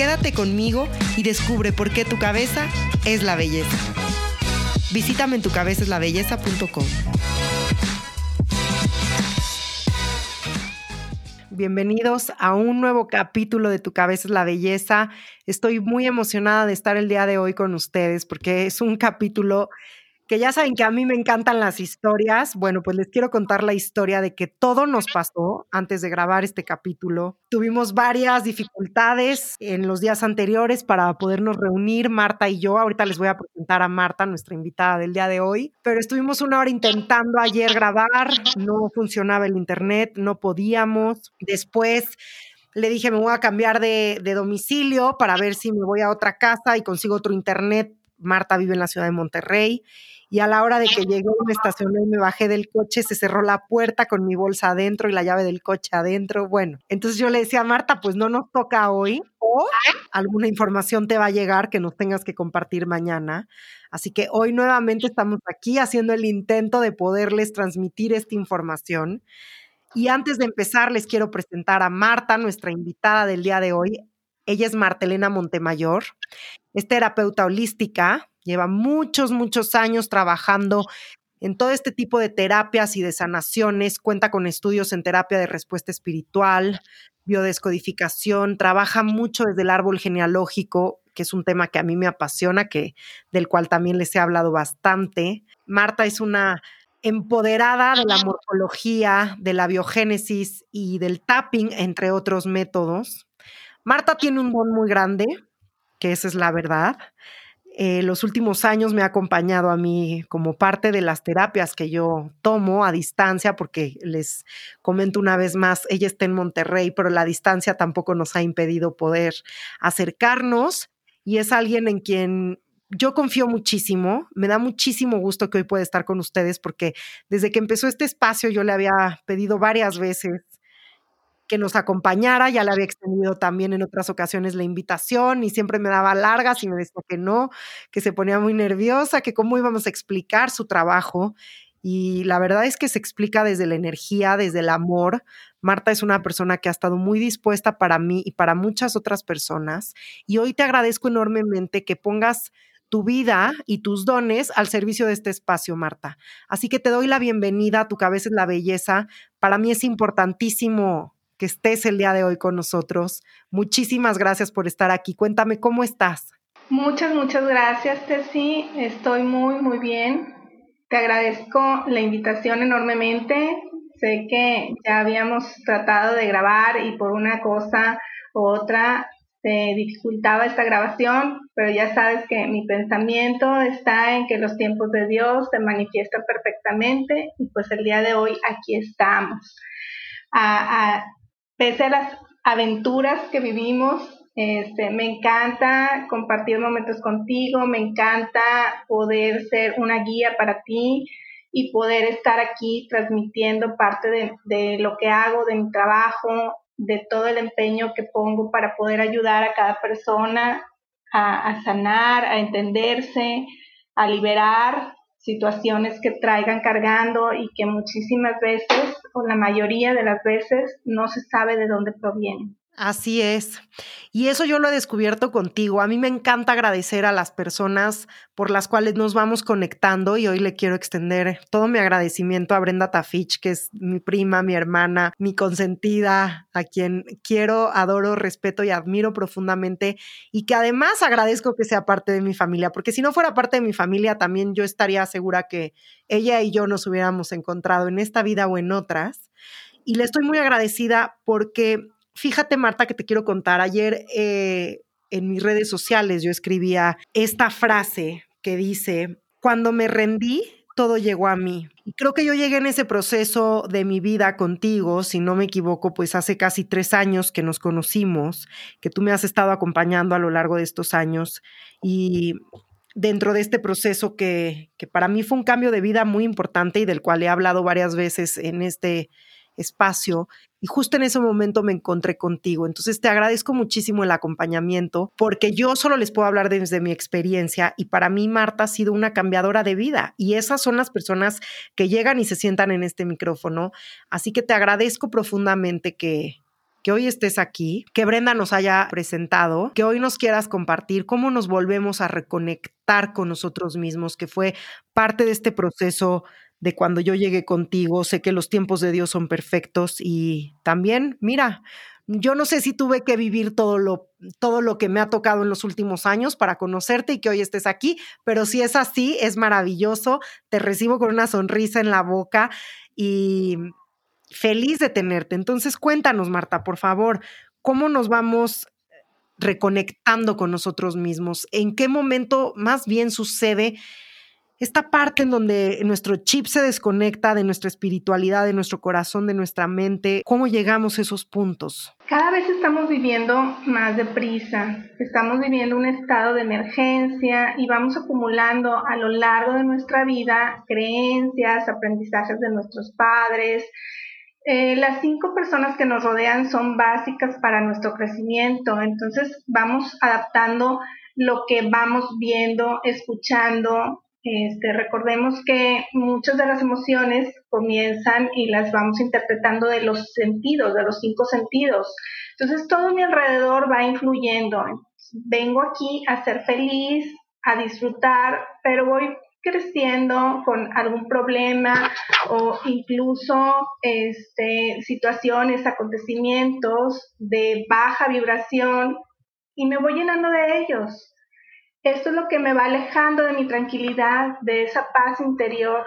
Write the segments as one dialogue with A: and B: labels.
A: Quédate conmigo y descubre por qué tu cabeza es la belleza. Visítame en tucabezaslabelleza.com. Bienvenidos a un nuevo capítulo de Tu cabeza es la belleza. Estoy muy emocionada de estar el día de hoy con ustedes porque es un capítulo que ya saben que a mí me encantan las historias. Bueno, pues les quiero contar la historia de que todo nos pasó antes de grabar este capítulo. Tuvimos varias dificultades en los días anteriores para podernos reunir, Marta y yo. Ahorita les voy a presentar a Marta, nuestra invitada del día de hoy. Pero estuvimos una hora intentando ayer grabar, no funcionaba el internet, no podíamos. Después le dije, me voy a cambiar de, de, domicilio para ver si me voy a otra casa y consigo otro internet. Marta vive en la ciudad de Monterrey y a la hora de que llegué, me estacioné y me bajé del coche, se cerró la puerta con mi bolsa adentro y la llave del coche adentro. Bueno, entonces yo le decía a Marta, pues no nos toca hoy o alguna información te va a llegar que nos tengas que compartir mañana. Así que hoy nuevamente estamos aquí haciendo el intento de poderles transmitir esta información. Y antes de empezar, les quiero presentar a Marta, nuestra invitada del día de hoy. Ella es Martelena Montemayor, es terapeuta holística, lleva muchos, muchos años trabajando en todo este tipo de terapias y de sanaciones, cuenta con estudios en terapia de respuesta espiritual, biodescodificación, trabaja mucho desde el árbol genealógico, que es un tema que a mí me apasiona, que del cual también les he hablado bastante. Marta es una empoderada de la morfología, de la biogénesis y del tapping, entre otros métodos. Marta tiene un don muy grande, que esa es la verdad. Eh, los últimos años me ha acompañado a mí como parte de las terapias que yo tomo a distancia, porque les comento una vez más, ella está en Monterrey, pero la distancia tampoco nos ha impedido poder acercarnos y es alguien en quien yo confío muchísimo, me da muchísimo gusto que hoy pueda estar con ustedes porque desde que empezó este espacio yo le había pedido varias veces que nos acompañara, ya le había extendido también en otras ocasiones la invitación y siempre me daba largas y me decía que no, que se ponía muy nerviosa, que cómo íbamos a explicar su trabajo. Y la verdad es que se explica desde la energía, desde el amor. Marta es una persona que ha estado muy dispuesta para mí y para muchas otras personas. Y hoy te agradezco enormemente que pongas tu vida y tus dones al servicio de este espacio, Marta. Así que te doy la bienvenida, tu cabeza es la belleza. Para mí es importantísimo que estés el día de hoy con nosotros. Muchísimas gracias por estar aquí. Cuéntame cómo estás.
B: Muchas, muchas gracias, Tessy. Estoy muy, muy bien. Te agradezco la invitación enormemente. Sé que ya habíamos tratado de grabar y por una cosa u otra se dificultaba esta grabación, pero ya sabes que mi pensamiento está en que los tiempos de Dios se manifiestan perfectamente y pues el día de hoy aquí estamos. A, a, pese a las aventuras que vivimos, este, me encanta compartir momentos contigo, me encanta poder ser una guía para ti y poder estar aquí transmitiendo parte de, lo que hago, de mi trabajo, de todo el empeño que pongo para poder ayudar a cada persona a sanar, a entenderse, a liberar situaciones que traigan cargando y que muchísimas veces o la mayoría de las veces no se sabe de dónde provienen.
A: Así es. Y eso yo lo he descubierto contigo. A mí me encanta agradecer a las personas por las cuales nos vamos conectando y hoy le quiero extender todo mi agradecimiento a Brenda Tafich, que es mi prima, mi hermana, mi consentida, a quien quiero, adoro, respeto y admiro profundamente y que además agradezco que sea parte de mi familia, porque si no fuera parte de mi familia también yo estaría segura que ella y yo nos hubiéramos encontrado en esta vida o en otras. Y le estoy muy agradecida porque Fíjate, Marta, que te quiero contar. Ayer eh, en mis redes sociales yo escribía esta frase que dice, cuando me rendí, todo llegó a mí. Y creo que yo llegué en ese proceso de mi vida contigo, si no me equivoco, pues hace casi tres años que nos conocimos, que tú me has estado acompañando a lo largo de estos años. Y dentro de este proceso que, que para mí fue un cambio de vida muy importante y del cual he hablado varias veces en este espacio y justo en ese momento me encontré contigo. Entonces te agradezco muchísimo el acompañamiento porque yo solo les puedo hablar desde mi experiencia y para mí Marta ha sido una cambiadora de vida y esas son las personas que llegan y se sientan en este micrófono. Así que te agradezco profundamente que, que hoy estés aquí, que Brenda nos haya presentado, que hoy nos quieras compartir cómo nos volvemos a reconectar con nosotros mismos, que fue parte de este proceso de cuando yo llegué contigo. Sé que los tiempos de Dios son perfectos y también, mira, yo no sé si tuve que vivir todo lo, todo lo que me ha tocado en los últimos años para conocerte y que hoy estés aquí, pero si es así, es maravilloso. Te recibo con una sonrisa en la boca y feliz de tenerte. Entonces, cuéntanos, Marta, por favor, ¿cómo nos vamos reconectando con nosotros mismos? ¿En qué momento más bien sucede? Esta parte en donde nuestro chip se desconecta de nuestra espiritualidad, de nuestro corazón, de nuestra mente, ¿cómo llegamos a esos puntos?
B: Cada vez estamos viviendo más deprisa, estamos viviendo un estado de emergencia y vamos acumulando a lo largo de nuestra vida creencias, aprendizajes de nuestros padres. Eh, las cinco personas que nos rodean son básicas para nuestro crecimiento, entonces vamos adaptando lo que vamos viendo, escuchando, este, recordemos que muchas de las emociones comienzan y las vamos interpretando de los sentidos, de los cinco sentidos. Entonces todo mi alrededor va influyendo. Vengo aquí a ser feliz, a disfrutar, pero voy creciendo con algún problema o incluso este, situaciones, acontecimientos de baja vibración y me voy llenando de ellos. Esto es lo que me va alejando de mi tranquilidad, de esa paz interior.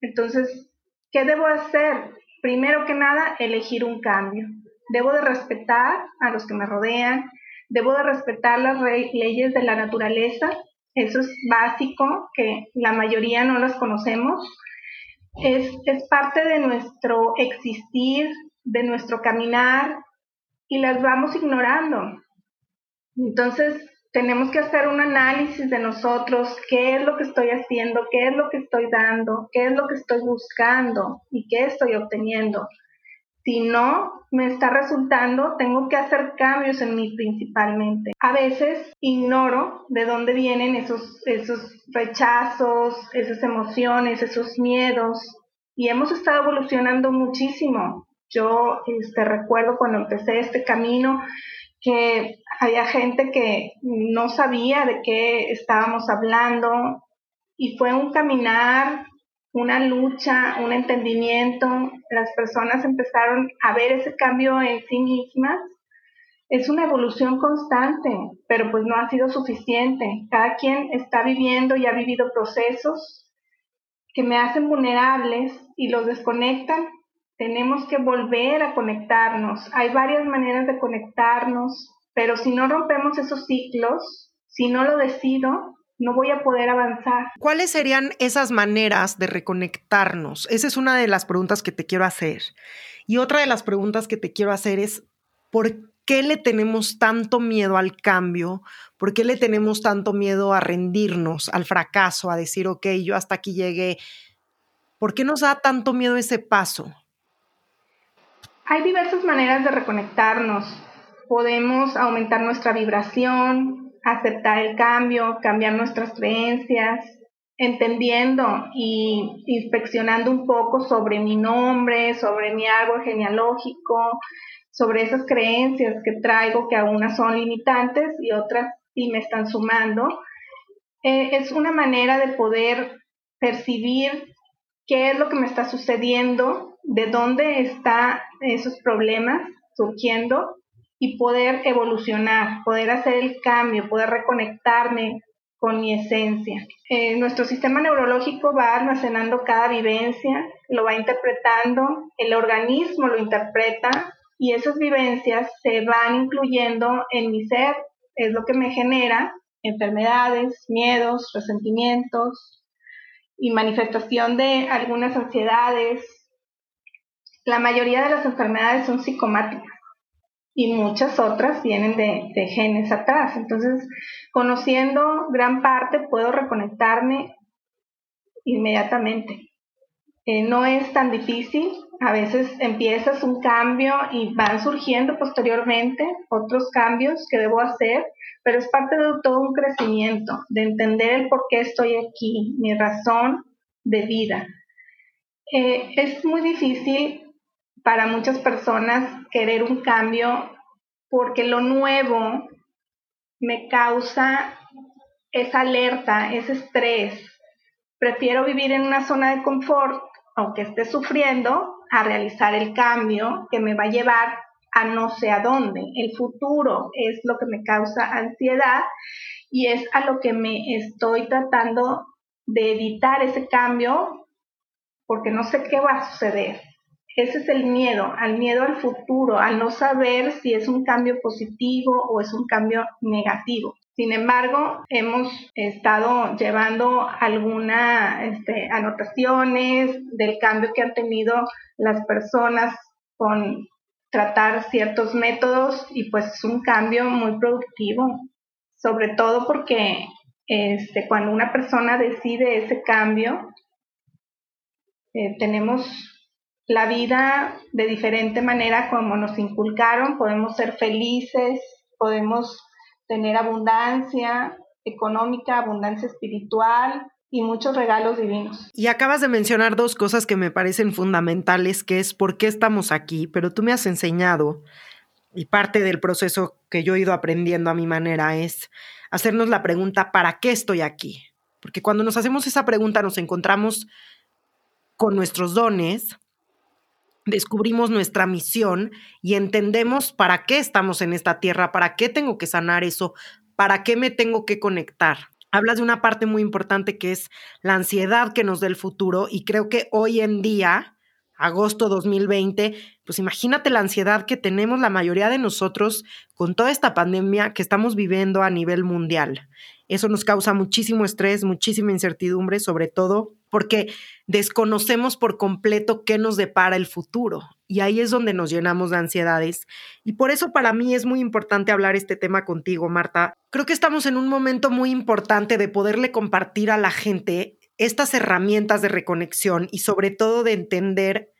B: Entonces, ¿qué debo hacer? Primero que nada, elegir un cambio. Debo de respetar a los que me rodean, debo de respetar las leyes de la naturaleza. Eso es básico, que la mayoría no las conocemos. Es, es parte de nuestro existir, de nuestro caminar, y las vamos ignorando. Entonces, tenemos que hacer un análisis de nosotros, qué es lo que estoy haciendo, qué es lo que estoy dando, qué es lo que estoy buscando y qué estoy obteniendo. Si no me está resultando, tengo que hacer cambios en mí principalmente. A veces ignoro de dónde vienen esos, esos rechazos, esas emociones, esos miedos y hemos estado evolucionando muchísimo. Yo este, recuerdo cuando empecé este camino, que había gente que no sabía de qué estábamos hablando y fue un caminar, una lucha, un entendimiento. Las personas empezaron a ver ese cambio en sí mismas. Es una evolución constante, pero pues no ha sido suficiente. Cada quien está viviendo y ha vivido procesos que me hacen vulnerables y los desconectan tenemos que volver a conectarnos. Hay varias maneras de conectarnos, pero si no rompemos esos ciclos, si no lo decido, no voy a poder avanzar.
A: ¿Cuáles serían esas maneras de reconectarnos? Esa es una de las preguntas que te quiero hacer. Y otra de las preguntas que te quiero hacer es, ¿por qué le tenemos tanto miedo al cambio? ¿Por qué le tenemos tanto miedo a rendirnos, al fracaso, a decir, ok, yo hasta aquí llegué? ¿Por qué nos da tanto miedo ese paso?
B: Hay diversas maneras de reconectarnos. Podemos aumentar nuestra vibración, aceptar el cambio, cambiar nuestras creencias, entendiendo y inspeccionando un poco sobre mi nombre, sobre mi árbol genealógico, sobre esas creencias que traigo que algunas son limitantes y otras sí me están sumando. Eh, es una manera de poder percibir qué es lo que me está sucediendo de dónde están esos problemas surgiendo y poder evolucionar, poder hacer el cambio, poder reconectarme con mi esencia. Eh, nuestro sistema neurológico va almacenando cada vivencia, lo va interpretando, el organismo lo interpreta y esas vivencias se van incluyendo en mi ser, es lo que me genera enfermedades, miedos, resentimientos, y manifestación de algunas ansiedades. La mayoría de las enfermedades son psicomáticas y muchas otras vienen de, genes atrás. Entonces, conociendo gran parte, puedo reconectarme inmediatamente. Eh, no es tan difícil, a veces empiezas un cambio y van surgiendo posteriormente otros cambios que debo hacer, pero es parte de todo un crecimiento, de entender el por qué estoy aquí, mi razón de vida. Eh, es muy difícil para muchas personas querer un cambio porque lo nuevo me causa esa alerta, ese estrés. Prefiero vivir en una zona de confort, aunque esté sufriendo, a realizar el cambio que me va a llevar a no sé a dónde. El futuro es lo que me causa ansiedad y es a lo que me estoy tratando de evitar ese cambio porque no sé qué va a suceder. Ese es el miedo, al miedo al futuro, al no saber si es un cambio positivo o es un cambio negativo. Sin embargo, hemos estado llevando algunas este, anotaciones del cambio que han tenido las personas con tratar ciertos métodos y pues es un cambio muy productivo, sobre todo porque este, cuando una persona decide ese cambio, eh, tenemos la vida de diferente manera como nos inculcaron, podemos ser felices, podemos tener abundancia económica, abundancia espiritual, y muchos regalos divinos.
A: Y acabas de mencionar dos cosas que me parecen fundamentales, que es por qué estamos aquí, pero tú me has enseñado, y parte del proceso que yo he ido aprendiendo a mi manera es hacernos la pregunta, ¿para qué estoy aquí? Porque cuando nos hacemos esa pregunta nos encontramos con nuestros dones, descubrimos nuestra misión y entendemos para qué estamos en esta tierra, para qué tengo que sanar eso, para qué me tengo que conectar hablas de una parte muy importante que es la ansiedad que nos da el futuro y creo que hoy en día, agosto 2020, pues imagínate la ansiedad que tenemos la mayoría de nosotros con toda esta pandemia que estamos viviendo a nivel mundial. Eso nos causa muchísimo estrés, muchísima incertidumbre, sobre todo porque desconocemos por completo qué nos depara el futuro. Y ahí es donde nos llenamos de ansiedades. Y por eso para mí es muy importante hablar este tema contigo, Marta. Creo que estamos en un momento muy importante de poderle compartir a la gente estas herramientas de reconexión y sobre todo de entender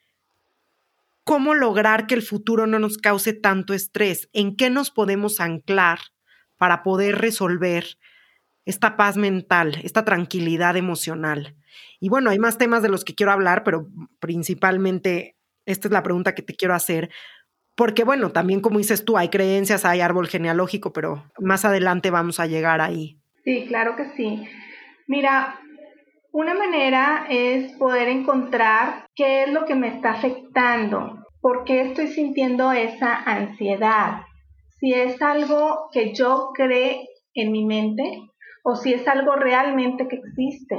A: cómo lograr que el futuro no nos cause tanto estrés, en qué nos podemos anclar para poder resolver esta paz mental, esta tranquilidad emocional. Y bueno, hay más temas de los que quiero hablar, pero principalmente esta es la pregunta que te quiero hacer. Porque bueno, también como dices tú, hay creencias, hay árbol genealógico, pero más adelante vamos a llegar ahí.
B: Sí, claro que sí. Mira, una manera es poder encontrar qué es lo que me está afectando, por qué estoy sintiendo esa ansiedad, si es algo que yo cree en mi mente o si es algo realmente que existe.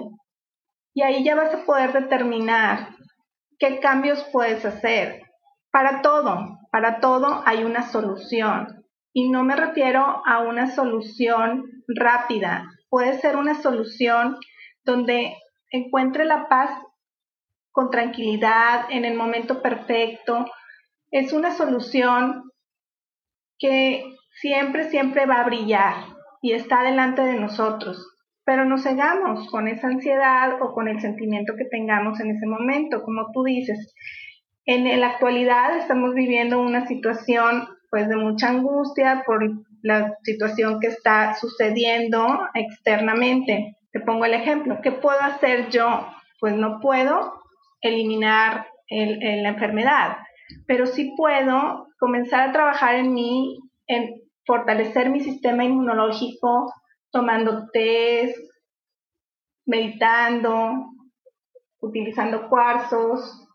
B: Y ahí ya vas a poder determinar qué cambios puedes hacer. Para todo, para todo hay una solución. Y no me refiero a una solución rápida. Puede ser una solución donde encuentre la paz con tranquilidad, en el momento perfecto. Es una solución que siempre, siempre va a brillar y está delante de nosotros pero nos cegamos con esa ansiedad o con el sentimiento que tengamos en ese momento, como tú dices. En la actualidad estamos viviendo una situación pues de mucha angustia por la situación que está sucediendo externamente. Te pongo el ejemplo, ¿qué puedo hacer yo? Pues no puedo eliminar la enfermedad, pero sí puedo comenzar a trabajar en mí, en fortalecer mi sistema inmunológico, tomando test, meditando, utilizando cuarzos,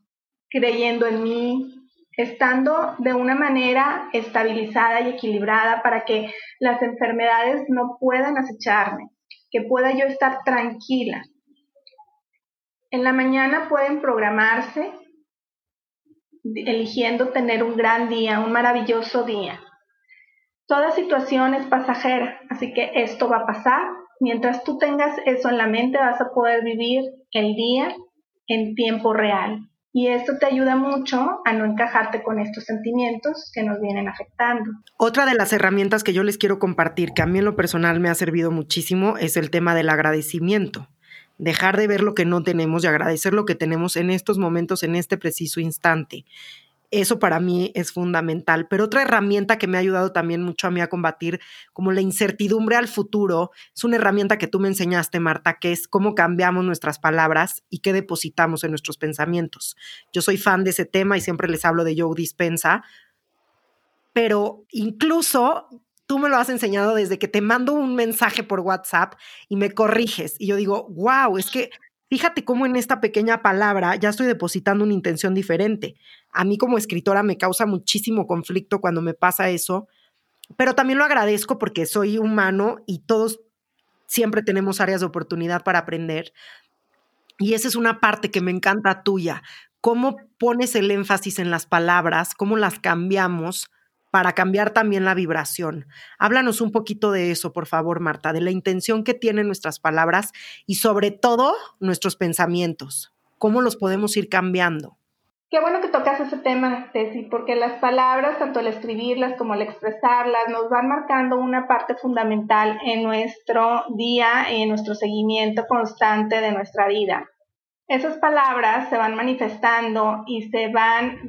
B: creyendo en mí, estando de una manera estabilizada y equilibrada para que las enfermedades no puedan acecharme, que pueda yo estar tranquila. En la mañana pueden programarse eligiendo tener un gran día, un maravilloso día. Toda situación es pasajera, así que esto va a pasar Mientras tú tengas eso en la mente, vas a poder vivir el día en tiempo real. Y esto te ayuda mucho a no encajarte con estos sentimientos que nos vienen afectando.
A: Otra de las herramientas que yo les quiero compartir, que a mí en lo personal me ha servido muchísimo, es el tema del agradecimiento. Dejar de ver lo que no tenemos y agradecer lo que tenemos en estos momentos, en este preciso instante. Eso para mí es fundamental. Pero otra herramienta que me ha ayudado también mucho a mí a combatir como la incertidumbre al futuro es una herramienta que tú me enseñaste, Marta, que es cómo cambiamos nuestras palabras y qué depositamos en nuestros pensamientos. Yo soy fan de ese tema y siempre les hablo de Joe Dispensa, pero incluso tú me lo has enseñado desde que te mando un mensaje por WhatsApp y me corriges. Y yo digo, wow, es que Fíjate cómo en esta pequeña palabra ya estoy depositando una intención diferente. A mí como escritora me causa muchísimo conflicto cuando me pasa eso, pero también lo agradezco porque soy humano y todos siempre tenemos áreas de oportunidad para aprender. Y esa es una parte que me encanta tuya. Cómo pones el énfasis en las palabras, cómo las cambiamos para cambiar también la vibración. Háblanos un poquito de eso, por favor, Marta, de la intención que tienen nuestras palabras y sobre todo nuestros pensamientos. ¿Cómo los podemos ir cambiando?
B: Qué bueno que tocas ese tema, Ceci, porque las palabras, tanto al escribirlas como al expresarlas, nos van marcando una parte fundamental en nuestro día y en nuestro seguimiento constante de nuestra vida. Esas palabras se van manifestando y se van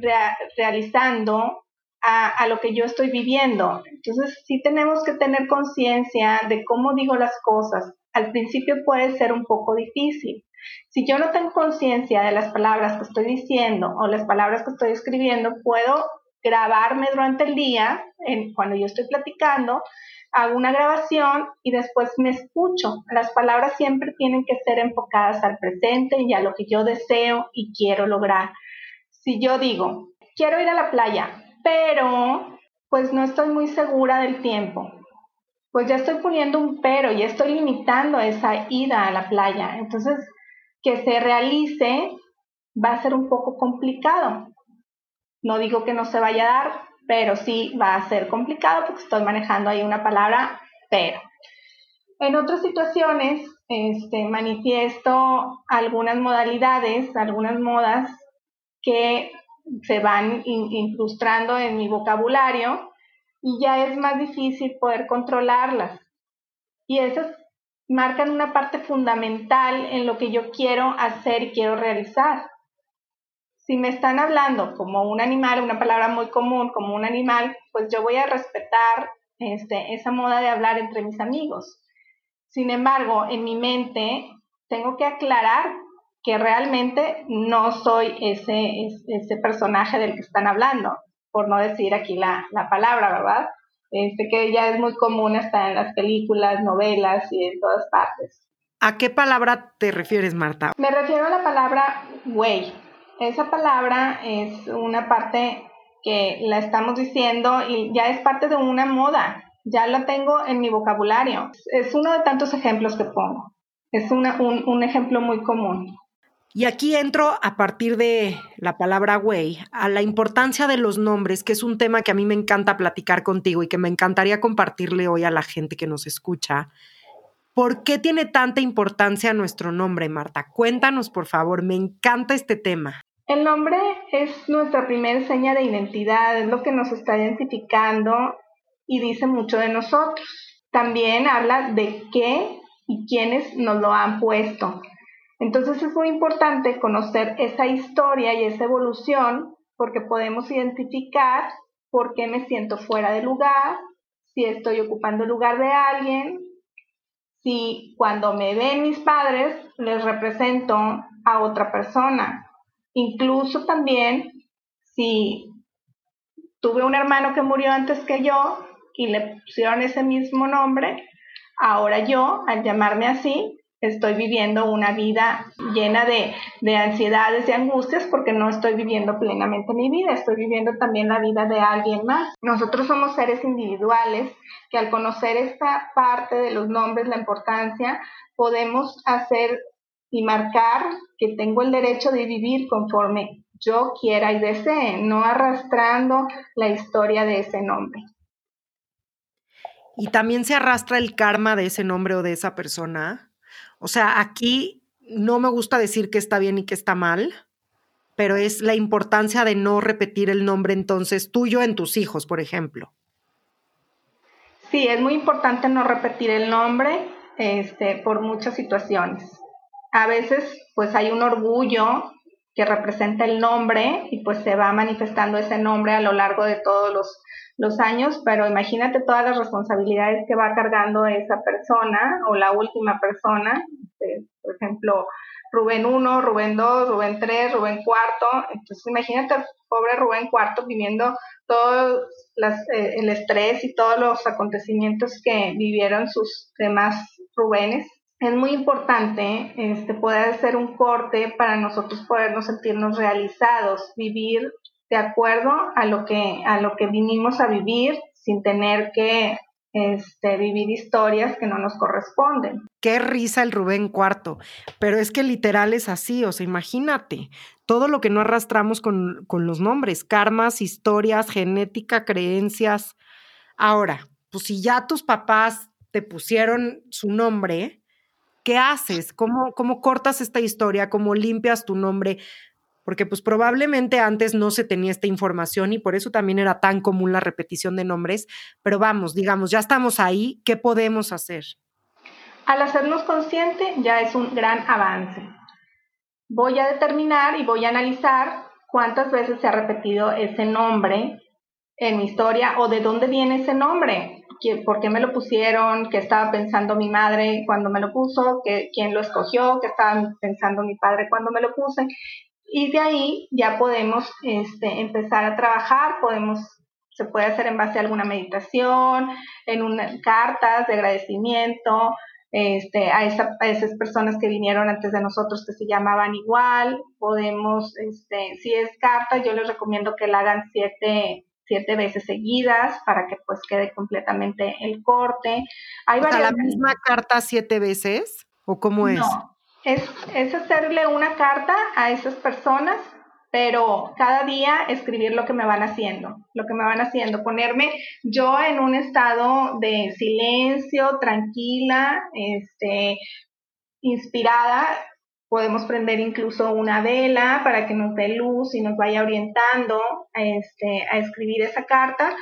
B: realizando a, lo que yo estoy viviendo. Entonces, sí tenemos que tener conciencia de cómo digo las cosas. Al principio puede ser un poco difícil. Si yo no tengo conciencia de las palabras que estoy diciendo o las palabras que estoy escribiendo, puedo grabarme durante el día, en, cuando yo estoy platicando, hago una grabación y después me escucho. Las palabras siempre tienen que ser enfocadas al presente y a lo que yo deseo y quiero lograr. Si yo digo, quiero ir a la playa, pero pues no estoy muy segura del tiempo. Pues ya estoy poniendo un pero, y estoy limitando esa ida a la playa. Entonces, que se realice va a ser un poco complicado. No digo que no se vaya a dar, pero sí va a ser complicado porque estoy manejando ahí una palabra pero. En otras situaciones, este, manifiesto algunas modalidades, algunas modas que se van incrustando en mi vocabulario y ya es más difícil poder controlarlas. Y esas marcan una parte fundamental en lo que yo quiero hacer y quiero realizar. Si me están hablando como un animal, una palabra muy común, como un animal, pues yo voy a respetar este, esa moda de hablar entre mis amigos. Sin embargo, en mi mente tengo que aclarar que realmente no soy ese, ese personaje del que están hablando, por no decir aquí la, la palabra, ¿verdad? Este que ya es muy común hasta en las películas, novelas y en todas partes.
A: ¿A qué palabra te refieres, Marta?
B: Me refiero a la palabra güey. Esa palabra es una parte que la estamos diciendo y ya es parte de una moda. Ya la tengo en mi vocabulario. Es uno de tantos ejemplos que pongo. Es una, un, un ejemplo muy común.
A: Y aquí entro a partir de la palabra güey a la importancia de los nombres, que es un tema que a mí me encanta platicar contigo y que me encantaría compartirle hoy a la gente que nos escucha. ¿Por qué tiene tanta importancia nuestro nombre, Marta? Cuéntanos, por favor, me encanta este tema.
B: El nombre es nuestra primera seña de identidad, es lo que nos está identificando y dice mucho de nosotros. También habla de qué y quiénes nos lo han puesto. Entonces es muy importante conocer esa historia y esa evolución porque podemos identificar por qué me siento fuera de lugar, si estoy ocupando el lugar de alguien, si cuando me ven mis padres les represento a otra persona. Incluso también si tuve un hermano que murió antes que yo y le pusieron ese mismo nombre, ahora yo, al llamarme así, estoy viviendo una vida llena de, de, ansiedades y angustias porque no estoy viviendo plenamente mi vida, estoy viviendo también la vida de alguien más. Nosotros somos seres individuales que al conocer esta parte de los nombres, la importancia, podemos hacer y marcar que tengo el derecho de vivir conforme yo quiera y desee, no arrastrando la historia de ese nombre.
A: y también se arrastra el karma de ese nombre o de esa persona. O sea, aquí no me gusta decir que está bien y que está mal, pero es la importancia de no repetir el nombre entonces tuyo en tus hijos, por ejemplo.
B: Sí, es muy importante no repetir el nombre este, por muchas situaciones. A veces, pues hay un orgullo que representa el nombre y pues se va manifestando ese nombre a lo largo de todos los, los años, pero imagínate todas las responsabilidades que va cargando esa persona o la última persona, este, por ejemplo, Rubén 1, Rubén 2, Rubén 3, Rubén 4. Entonces imagínate al pobre Rubén 4 viviendo todo eh, el estrés y todos los acontecimientos que vivieron sus demás Rubénes. Es muy importante este, poder hacer un corte para nosotros podernos sentirnos realizados, vivir de acuerdo a lo que, a lo que vinimos a vivir sin tener que este, vivir historias que no nos corresponden.
A: Qué risa el Rubén Cuarto, pero es que literal es así, o sea, imagínate, todo lo que no arrastramos con, con los nombres, karmas, historias, genética, creencias. Ahora, pues si ya tus papás te pusieron su nombre, ¿qué haces? ¿Cómo, cómo cortas esta historia? ¿Cómo limpias tu nombre? porque pues probablemente antes no se tenía esta información y por eso también era tan común la repetición de nombres, pero vamos, digamos, ya estamos ahí, ¿qué podemos hacer?
B: Al hacernos consciente ya es un gran avance. Voy a determinar y voy a analizar cuántas veces se ha repetido ese nombre en mi historia o de dónde viene ese nombre, por qué me lo pusieron, qué estaba pensando mi madre cuando me lo puso, quién lo escogió, qué estaba pensando mi padre cuando me lo puse. Y de ahí ya podemos este, empezar a trabajar, podemos, se puede hacer en base a alguna meditación, en una, cartas de agradecimiento, este, a, a, esas personas que vinieron antes de nosotros que se llamaban igual, podemos, este, si es carta, yo les recomiendo que la hagan siete, siete veces seguidas para que pues quede completamente el corte.
A: Hay o ¿La misma carta siete veces? ¿O cómo es?
B: es, hacerle una carta a esas personas, pero cada día escribir lo que me van haciendo, lo que me van haciendo, ponerme yo en un estado de silencio, tranquila, este, inspirada. Podemos prender incluso una vela para que nos dé luz y nos vaya orientando este, a escribir esa carta.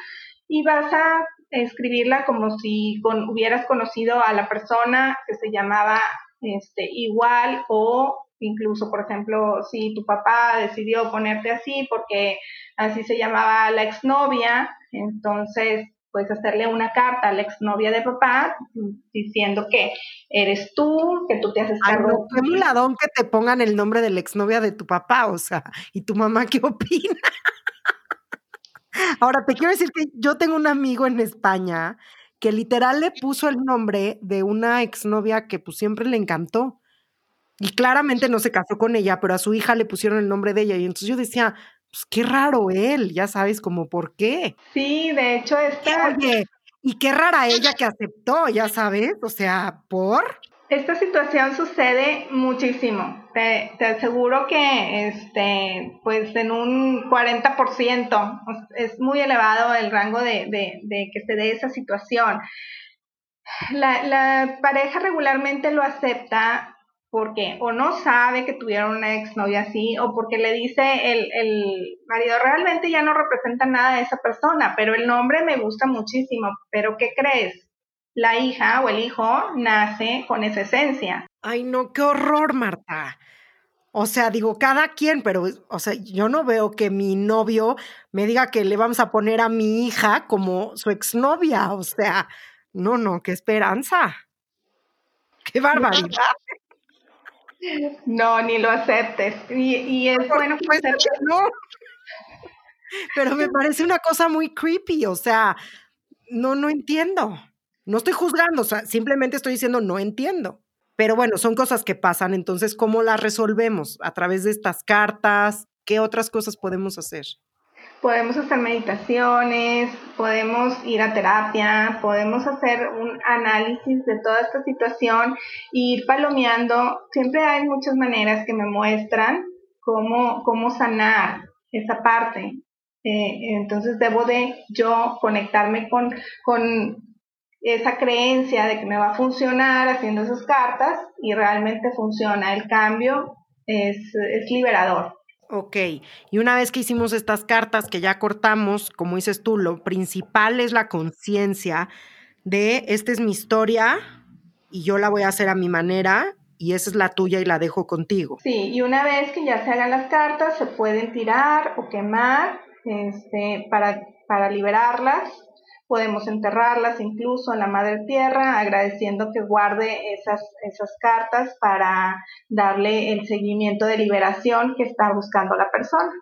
B: Y vas a escribirla como si hubieras conocido a la persona que se llamaba este, igual o incluso, por ejemplo, si tu papá decidió ponerte así porque así se llamaba la exnovia, entonces puedes hacerle una carta a la exnovia de papá diciendo que eres tú, que tú te haces cargo.
A: Ay, qué muladón que te pongan el nombre de la exnovia de tu papá, o sea, ¿y tu mamá qué opina? Ahora, te quiero decir que yo tengo un amigo en España que literal le puso el nombre de una exnovia que pues siempre le encantó. Y claramente no se casó con ella, pero a su hija le pusieron el nombre de ella. Y entonces yo decía, pues qué raro él, ya sabes, como por qué.
B: Sí, de hecho está.
A: Oye, y qué rara ella que aceptó, ya sabes, o sea, ¿por?
B: Esta situación sucede muchísimo. Te, aseguro que este, pues en un 40% es muy elevado el rango de, que se dé esa situación. La, pareja regularmente lo acepta porque o no sabe que tuvieron una exnovia así o porque le dice el, el marido realmente ya no representa nada de esa persona, pero el nombre me gusta muchísimo. Pero ¿qué crees? la hija o el hijo nace con esa esencia.
A: Ay, no, qué horror, Marta. O sea, digo, cada quien, pero, o sea, yo no veo que mi novio me diga que le vamos a poner a mi hija como su exnovia. O sea, no, no, qué esperanza. Qué barbaridad.
B: No, ni lo aceptes. Y, es bueno que
A: no. Pero me parece una cosa muy creepy, o sea, no, no entiendo. No estoy juzgando, o sea, simplemente estoy diciendo no entiendo. Pero bueno, son cosas que pasan, entonces, ¿cómo las resolvemos? ¿A través de estas cartas? ¿Qué otras cosas podemos hacer?
B: Podemos hacer meditaciones, podemos ir a terapia, podemos hacer un análisis de toda esta situación e ir palomeando. Siempre hay muchas maneras que me muestran cómo, cómo sanar esa parte. Eh, entonces debo de yo conectarme con, con esa creencia de que me va a funcionar haciendo esas cartas y realmente funciona. El cambio es, es liberador.
A: Ok, y una vez que hicimos estas cartas que ya cortamos, como dices tú, lo principal es la conciencia de esta es mi historia y yo la voy a hacer a mi manera y esa es la tuya y la dejo contigo.
B: Sí, y una vez que ya se hagan las cartas, se pueden tirar o quemar este, para, para liberarlas podemos enterrarlas incluso en la madre tierra, agradeciendo que guarde esas, esas cartas para darle el seguimiento de liberación que está buscando la persona.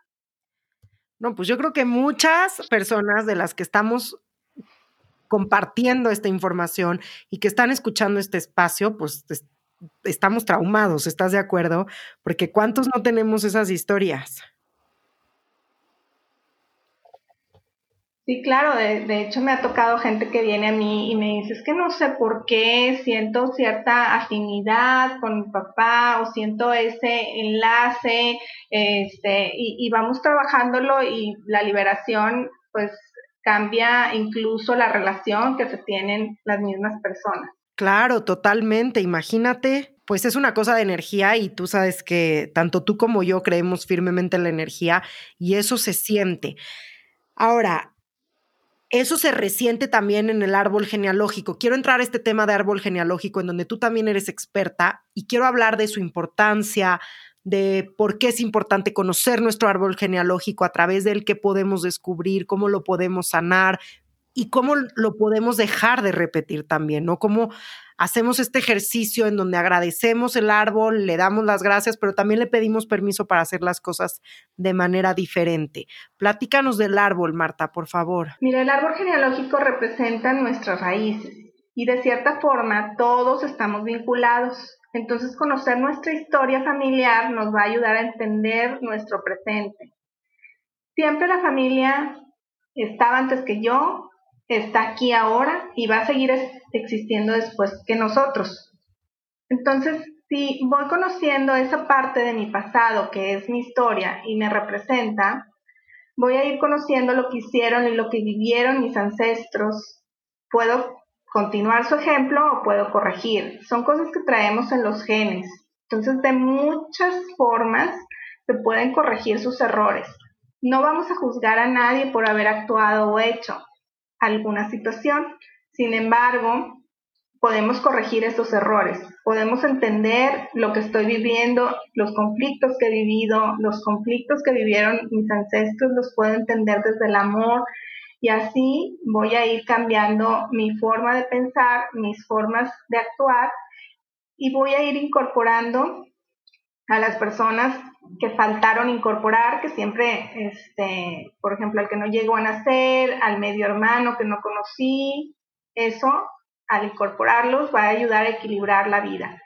A: No, pues yo creo que muchas personas de las que estamos compartiendo esta información y que están escuchando este espacio, pues estamos traumados, ¿estás de acuerdo? Porque ¿cuántos no tenemos esas historias?
B: Sí, claro, de, hecho me ha tocado gente que viene a mí y me dice, es que no sé por qué siento cierta afinidad con mi papá o siento ese enlace, este, y, y vamos trabajándolo y la liberación pues cambia incluso la relación que se tienen las mismas personas.
A: Claro, totalmente. Imagínate, pues es una cosa de energía y tú sabes que tanto tú como yo creemos firmemente en la energía y eso se siente. Ahora, eso se resiente también en el árbol genealógico. Quiero entrar a este tema de árbol genealógico en donde tú también eres experta y quiero hablar de su importancia, de por qué es importante conocer nuestro árbol genealógico, a través del que podemos descubrir, cómo lo podemos sanar y cómo lo podemos dejar de repetir también, ¿no? Cómo hacemos este ejercicio en donde agradecemos el árbol, le damos las gracias, pero también le pedimos permiso para hacer las cosas de manera diferente. Platícanos del árbol, Marta, por favor.
B: Mira, el árbol genealógico representa nuestras raíces y de cierta forma todos estamos vinculados. Entonces conocer nuestra historia familiar nos va a ayudar a entender nuestro presente. Siempre la familia estaba antes que yo, está aquí ahora y va a seguir existiendo después que nosotros. Entonces, si voy conociendo esa parte de mi pasado que es mi historia y me representa, voy a ir conociendo lo que hicieron y lo que vivieron mis ancestros. Puedo continuar su ejemplo o puedo corregir. Son cosas que traemos en los genes. Entonces, de muchas formas se pueden corregir sus errores. No vamos a juzgar a nadie por haber actuado o hecho alguna situación. Sin embargo, podemos corregir estos errores, podemos entender lo que estoy viviendo, los conflictos que he vivido, los conflictos que vivieron mis ancestros, los puedo entender desde el amor y así voy a ir cambiando mi forma de pensar, mis formas de actuar y voy a ir incorporando a las personas que faltaron incorporar, que siempre, este, por ejemplo, al que no llegó a nacer, al medio hermano que no conocí, eso, al incorporarlos, va a ayudar a equilibrar la vida.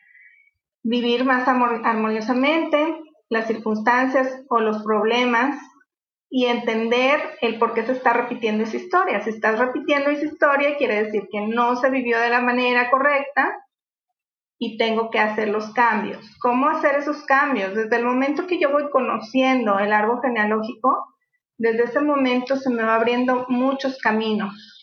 B: Vivir más armoniosamente las circunstancias o los problemas y entender el por qué se está repitiendo esa historia. Si estás repitiendo esa historia, quiere decir que no se vivió de la manera correcta y tengo que hacer los cambios. ¿Cómo hacer esos cambios? Desde el momento que yo voy conociendo el árbol genealógico, desde ese momento se me va abriendo muchos caminos.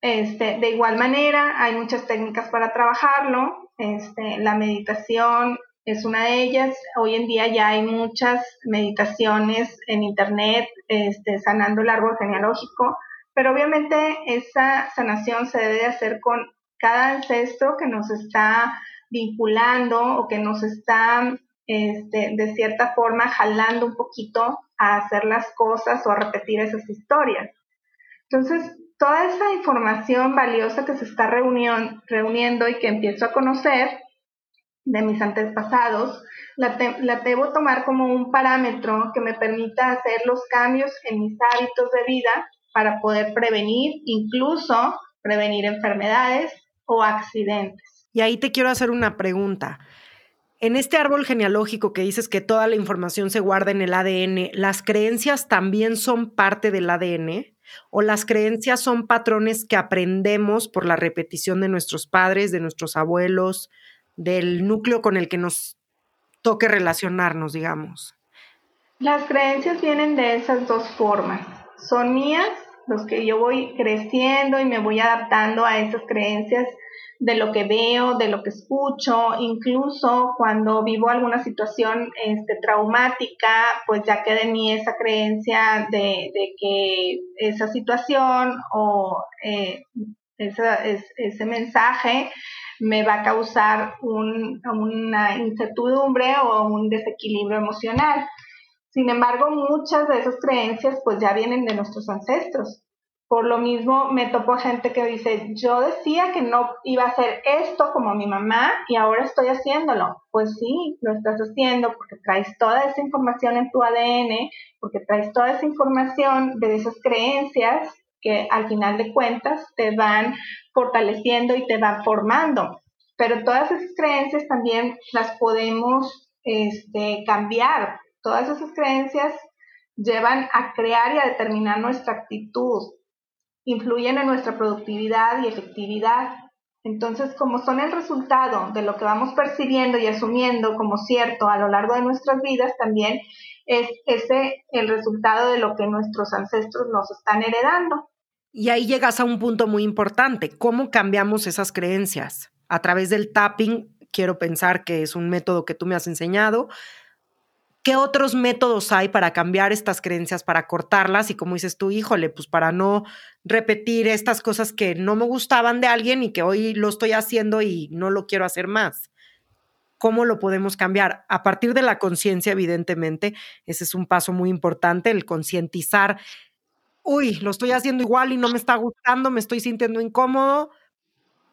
B: Este, de igual manera, hay muchas técnicas para trabajarlo. Este, la meditación es una de ellas. Hoy en día ya hay muchas meditaciones en internet este, sanando el árbol genealógico, pero obviamente esa sanación se debe hacer con cada ancestro que nos está vinculando o que nos está este, de cierta forma jalando un poquito a hacer las cosas o a repetir esas historias. Entonces, toda esa información valiosa que se está reuniendo y que empiezo a conocer de mis antepasados, la, la debo tomar como un parámetro que me permita hacer los cambios en mis hábitos de vida para poder prevenir, incluso prevenir enfermedades o accidentes.
A: Y ahí te quiero hacer una pregunta. En este árbol genealógico que dices que toda la información se guarda en el ADN, ¿las creencias también son parte del ADN? ¿O las creencias son patrones que aprendemos por la repetición de nuestros padres, de nuestros abuelos, del núcleo con el que nos toque relacionarnos, digamos?
B: Las creencias vienen de esas dos formas. Son mías los que yo voy creciendo y me voy adaptando a esas creencias de lo que veo, de lo que escucho, incluso cuando vivo alguna situación este, traumática, pues ya queda en mí esa creencia de, que esa situación o eh, ese mensaje me va a causar una incertidumbre o un desequilibrio emocional. Sin embargo, muchas de esas creencias pues ya vienen de nuestros ancestros. Por lo mismo me topo gente que dice, yo decía que no iba a hacer esto como mi mamá y ahora estoy haciéndolo. Pues sí, lo estás haciendo porque traes toda esa información en tu ADN, porque traes toda esa información de esas creencias que al final de cuentas te van fortaleciendo y te van formando. Pero todas esas creencias también las podemos este, cambiar. Todas esas creencias llevan a crear y a determinar nuestra actitud influyen en nuestra productividad y efectividad. Entonces, como son el resultado de lo que vamos percibiendo y asumiendo como cierto a lo largo de nuestras vidas, también es ese el resultado de lo que nuestros ancestros nos están heredando.
A: Y ahí llegas a un punto muy importante, ¿cómo cambiamos esas creencias? A través del tapping, quiero pensar que es un método que tú me has enseñado, ¿Qué otros métodos hay para cambiar estas creencias, para cortarlas? Y como dices tú, híjole, pues para no repetir estas cosas que no me gustaban de alguien y que hoy lo estoy haciendo y no lo quiero hacer más. ¿Cómo lo podemos cambiar? A partir de la conciencia, evidentemente, ese es un paso muy importante, el concientizar, uy, lo estoy haciendo igual y no me está gustando, me estoy sintiendo incómodo,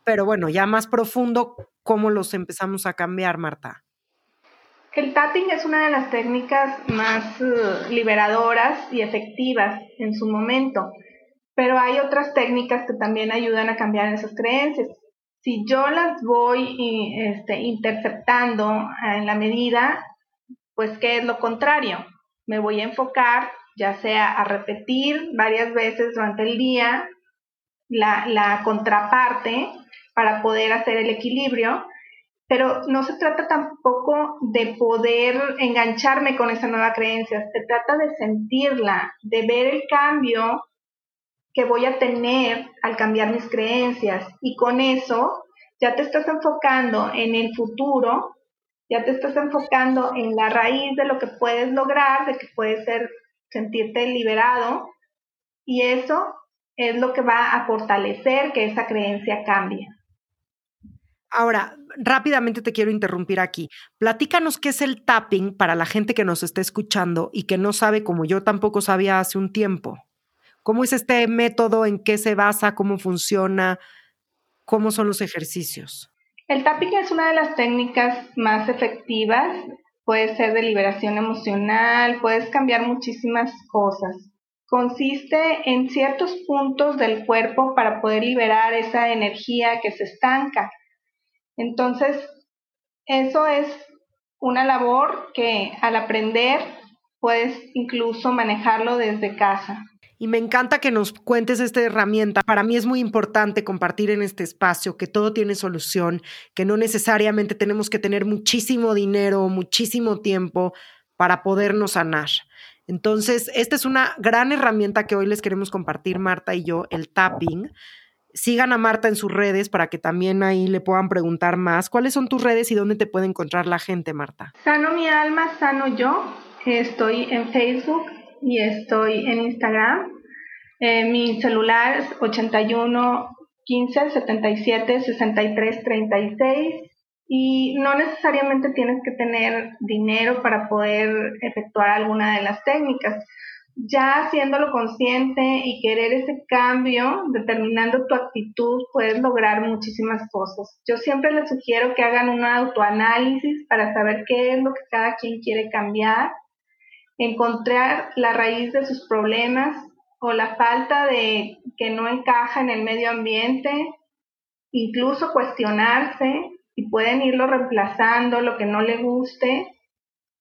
A: pero bueno, ya más profundo, ¿cómo los empezamos a cambiar, Marta?
B: El tapping es una de las técnicas más eh, liberadoras y efectivas en su momento, pero hay otras técnicas que también ayudan a cambiar esas creencias. Si yo las voy este, interceptando en la medida, pues ¿qué es lo contrario? Me voy a enfocar ya sea a repetir varias veces durante el día la, la contraparte para poder hacer el equilibrio pero no se trata tampoco de poder engancharme con esa nueva creencia, se trata de sentirla, de ver el cambio que voy a tener al cambiar mis creencias y con eso ya te estás enfocando en el futuro, ya te estás enfocando en la raíz de lo que puedes lograr, de que puedes ser sentirte liberado y eso es lo que va a fortalecer que esa creencia cambie.
A: Ahora, rápidamente te quiero interrumpir aquí. Platícanos qué es el tapping para la gente que nos está escuchando y que no sabe, como yo tampoco sabía hace un tiempo. ¿Cómo es este método? ¿En qué se basa? ¿Cómo funciona? ¿Cómo son los ejercicios?
B: El tapping es una de las técnicas más efectivas. Puede ser de liberación emocional, puedes cambiar muchísimas cosas. Consiste en ciertos puntos del cuerpo para poder liberar esa energía que se estanca entonces, eso es una labor que al aprender puedes incluso manejarlo desde casa.
A: Y me encanta que nos cuentes esta herramienta. Para mí es muy importante compartir en este espacio que todo tiene solución, que no necesariamente tenemos que tener muchísimo dinero, muchísimo tiempo para podernos sanar. Entonces, esta es una gran herramienta que hoy les queremos compartir, Marta y yo, el tapping. Sigan a Marta en sus redes para que también ahí le puedan preguntar más. ¿Cuáles son tus redes y dónde te puede encontrar la gente, Marta?
B: Sano mi alma, sano yo. Estoy en Facebook y estoy en Instagram. Eh, mi celular es 81 15 77 63 36 y no necesariamente tienes que tener dinero para poder efectuar alguna de las técnicas ya haciéndolo consciente y querer ese cambio, determinando tu actitud, puedes lograr muchísimas cosas. Yo siempre les sugiero que hagan un autoanálisis para saber qué es lo que cada quien quiere cambiar, encontrar la raíz de sus problemas o la falta de que no encaja en el medio ambiente, incluso cuestionarse y pueden irlo reemplazando lo que no le guste,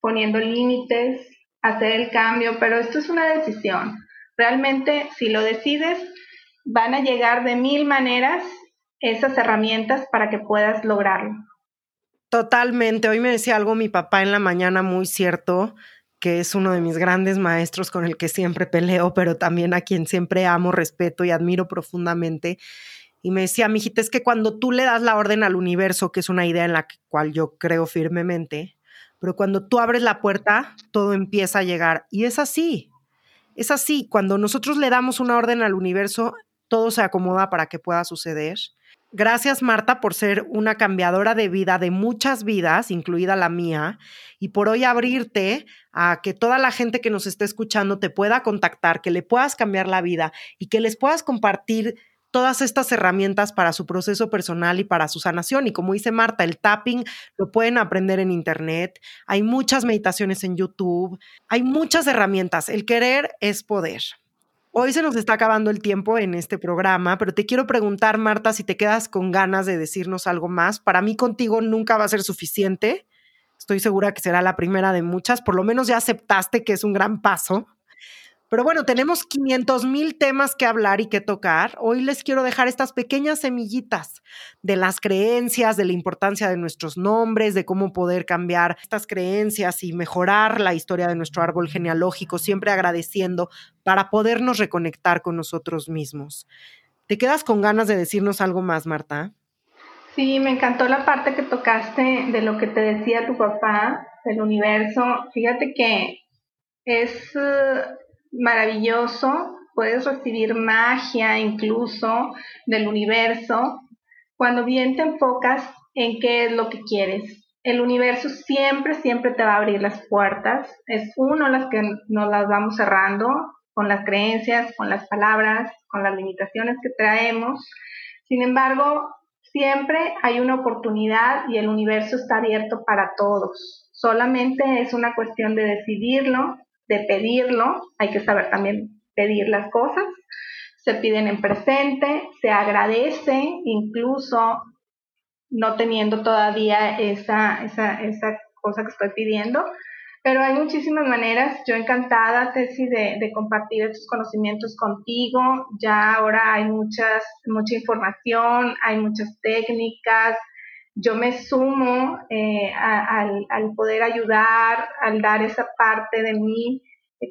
B: poniendo límites, hacer el cambio, pero esto es una decisión. Realmente, si lo decides, van a llegar de mil maneras esas herramientas para que puedas lograrlo.
A: Totalmente. Hoy me decía algo mi papá en la mañana muy cierto, que es uno de mis grandes maestros con el que siempre peleo, pero también a quien siempre amo, respeto y admiro profundamente. Y me decía, mijita, es que cuando tú le das la orden al universo, que es una idea en la cual yo creo firmemente, pero cuando tú abres la puerta, todo empieza a llegar. Y es así, es así. Cuando nosotros le damos una orden al universo, todo se acomoda para que pueda suceder. Gracias, Marta, por ser una cambiadora de vida de muchas vidas, incluida la mía, y por hoy abrirte a que toda la gente que nos esté escuchando te pueda contactar, que le puedas cambiar la vida y que les puedas compartir todas estas herramientas para su proceso personal y para su sanación. Y como dice Marta, el tapping lo pueden aprender en Internet. Hay muchas meditaciones en YouTube. Hay muchas herramientas. El querer es poder. Hoy se nos está acabando el tiempo en este programa, pero te quiero preguntar, Marta, si te quedas con ganas de decirnos algo más. Para mí contigo nunca va a ser suficiente. Estoy segura que será la primera de muchas. Por lo menos ya aceptaste que es un gran paso. Pero bueno, tenemos 500 mil temas que hablar y que tocar. Hoy les quiero dejar estas pequeñas semillitas de las creencias, de la importancia de nuestros nombres, de cómo poder cambiar estas creencias y mejorar la historia de nuestro árbol genealógico, siempre agradeciendo para podernos reconectar con nosotros mismos. ¿Te quedas con ganas de decirnos algo más, Marta?
B: Sí, me encantó la parte que tocaste de lo que te decía tu papá del universo. Fíjate que es maravilloso, puedes recibir magia incluso del universo cuando bien te enfocas en qué es lo que quieres. El universo siempre, siempre te va a abrir las puertas. Es uno las que nos las vamos cerrando con las creencias, con las palabras, con las limitaciones que traemos. Sin embargo, siempre hay una oportunidad y el universo está abierto para todos. Solamente es una cuestión de decidirlo de pedirlo, hay que saber también pedir las cosas, se piden en presente, se agradece incluso no teniendo todavía esa, esa, esa cosa que estoy pidiendo, pero hay muchísimas maneras. Yo encantada, Tessy, de, de, compartir estos conocimientos contigo. Ya ahora hay muchas, mucha información, hay muchas técnicas, yo me sumo eh, al, poder ayudar, al dar esa parte de mí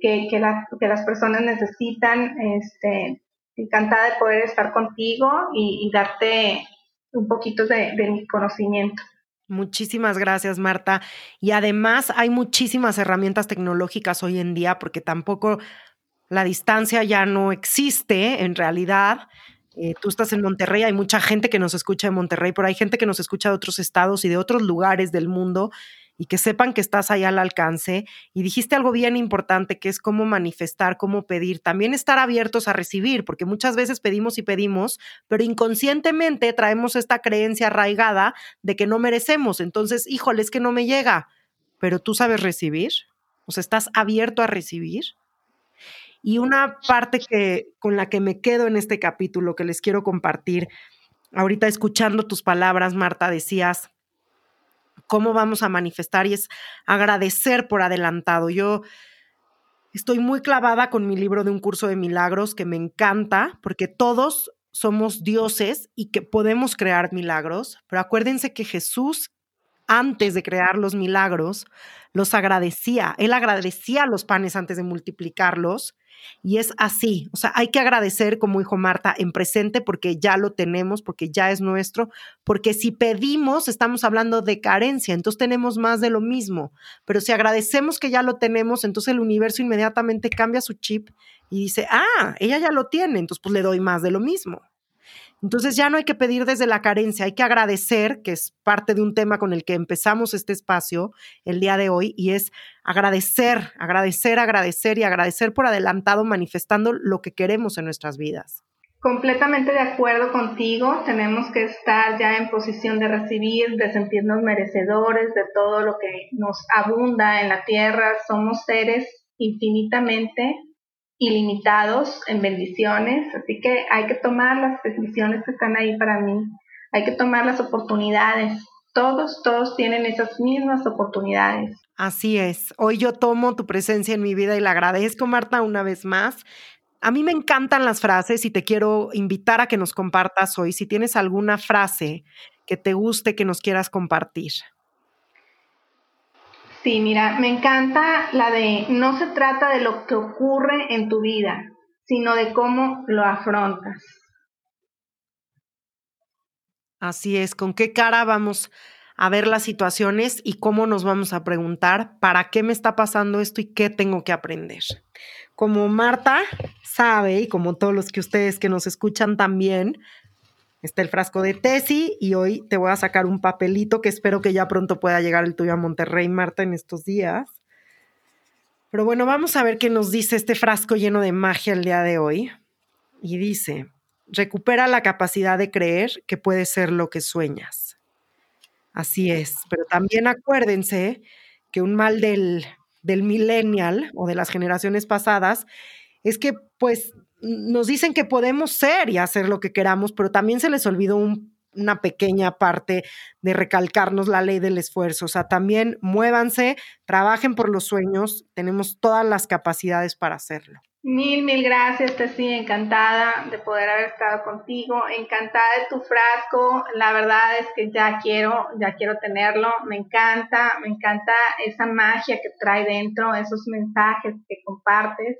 B: que, las personas necesitan. Este, encantada de poder estar contigo y, darte un poquito de mi conocimiento.
A: Muchísimas gracias, Marta. Y además hay muchísimas herramientas tecnológicas hoy en día porque tampoco la distancia ya no existe en realidad. Eh, tú estás en Monterrey, hay mucha gente que nos escucha en Monterrey, pero hay gente que nos escucha de otros estados y de otros lugares del mundo y que sepan que estás ahí al alcance. Y dijiste algo bien importante, que es cómo manifestar, cómo pedir, también estar abiertos a recibir, porque muchas veces pedimos y pedimos, pero inconscientemente traemos esta creencia arraigada de que no merecemos. Entonces, híjole, es que no me llega, pero tú sabes recibir, o sea, estás abierto a recibir. Y una parte que, con la que me quedo en este capítulo que les quiero compartir, ahorita escuchando tus palabras, Marta, decías, ¿cómo vamos a manifestar? Y es agradecer por adelantado. Yo estoy muy clavada con mi libro de un curso de milagros que me encanta, porque todos somos dioses y que podemos crear milagros, pero acuérdense que Jesús antes de crear los milagros, los agradecía. Él agradecía los panes antes de multiplicarlos y es así, o sea, hay que agradecer, como dijo Marta, en presente porque ya lo tenemos, porque ya es nuestro, porque si pedimos, estamos hablando de carencia, entonces tenemos más de lo mismo, pero si agradecemos que ya lo tenemos, entonces el universo inmediatamente cambia su chip y dice, ah, ella ya lo tiene, entonces pues le doy más de lo mismo. Entonces ya no hay que pedir desde la carencia, hay que agradecer, que es parte de un tema con el que empezamos este espacio el día de hoy, y es agradecer, agradecer, agradecer y agradecer por adelantado manifestando lo que queremos en nuestras vidas.
B: Completamente de acuerdo contigo, tenemos que estar ya en posición de recibir, de sentirnos merecedores de todo lo que nos abunda en la tierra, somos seres infinitamente ilimitados en bendiciones, así que hay que tomar las bendiciones que están ahí para mí, hay que tomar las oportunidades. Todos, todos tienen esas mismas oportunidades.
A: Así es. Hoy yo tomo tu presencia en mi vida y la agradezco, Marta, una vez más. A mí me encantan las frases y te quiero invitar a que nos compartas hoy si tienes alguna frase que te guste, que nos quieras compartir.
B: Sí, mira, me encanta la de no se trata de lo que ocurre en tu vida, sino de cómo lo afrontas.
A: Así es, con qué cara vamos a ver las situaciones y cómo nos vamos a preguntar para qué me está pasando esto y qué tengo que aprender. Como Marta sabe y como todos los que ustedes que nos escuchan también, está el frasco de Tesi y hoy te voy a sacar un papelito que espero que ya pronto pueda llegar el tuyo a Monterrey, Marta, en estos días. Pero bueno, vamos a ver qué nos dice este frasco lleno de magia el día de hoy. Y dice, recupera la capacidad de creer que puede ser lo que sueñas. Así es, pero también acuérdense que un mal del, del millennial o de las generaciones pasadas es que pues nos dicen que podemos ser y hacer lo que queramos, pero también se les olvidó una pequeña parte de recalcarnos la ley del esfuerzo. O sea, también muévanse, trabajen por los sueños, tenemos todas las capacidades para hacerlo.
B: Mil, mil gracias, Tessy, encantada de poder haber estado contigo, encantada de tu frasco, la verdad es que ya quiero, ya quiero tenerlo, me encanta, me encanta esa magia que trae dentro, esos mensajes que compartes,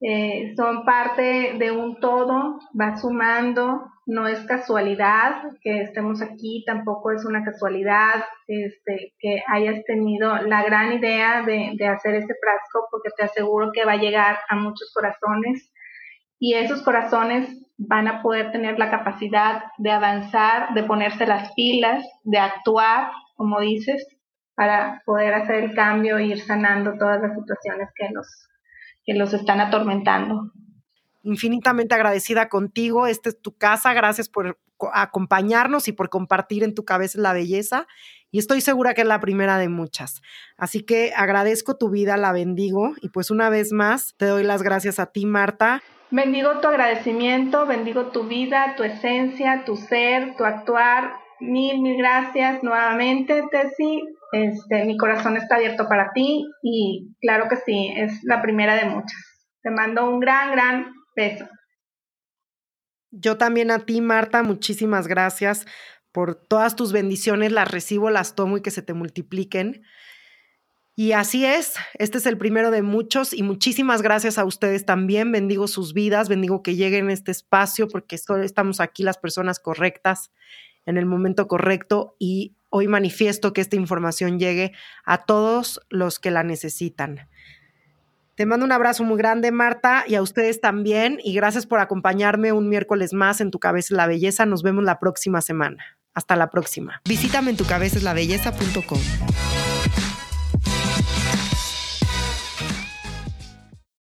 B: eh, son parte de un todo, va sumando, no es casualidad que estemos aquí, tampoco es una casualidad este, que hayas tenido la gran idea de, de hacer este frasco, porque te aseguro que va a llegar a muchos corazones y esos corazones van a poder tener la capacidad de avanzar, de ponerse las pilas, de actuar, como dices, para poder hacer el cambio e ir sanando todas las situaciones que nos que los están atormentando.
A: Infinitamente agradecida contigo, esta es tu casa, gracias por acompañarnos y por compartir en tu cabeza la belleza y estoy segura que es la primera de muchas. Así que agradezco tu vida, la bendigo y pues una vez más te doy las gracias a ti, Marta.
B: Bendigo tu agradecimiento, bendigo tu vida, tu esencia, tu ser, tu actuar. Mil, mil gracias nuevamente, Tessy. Este, mi corazón está abierto para ti y claro que sí, es la primera de muchas. Te mando un gran, gran beso.
A: Yo también a ti, Marta, muchísimas gracias por todas tus bendiciones, las recibo, las tomo y que se te multipliquen. Y así es, este es el primero de muchos y muchísimas gracias a ustedes también. Bendigo sus vidas, bendigo que lleguen a este espacio porque estamos aquí las personas correctas en el momento correcto y hoy manifiesto que esta información llegue a todos los que la necesitan. Te mando un abrazo muy grande, Marta, y a ustedes también. Y gracias por acompañarme un miércoles más en Tu Cabeza es la Belleza. Nos vemos la próxima semana. Hasta la próxima. Visítame en tucabezaslabelleza.com.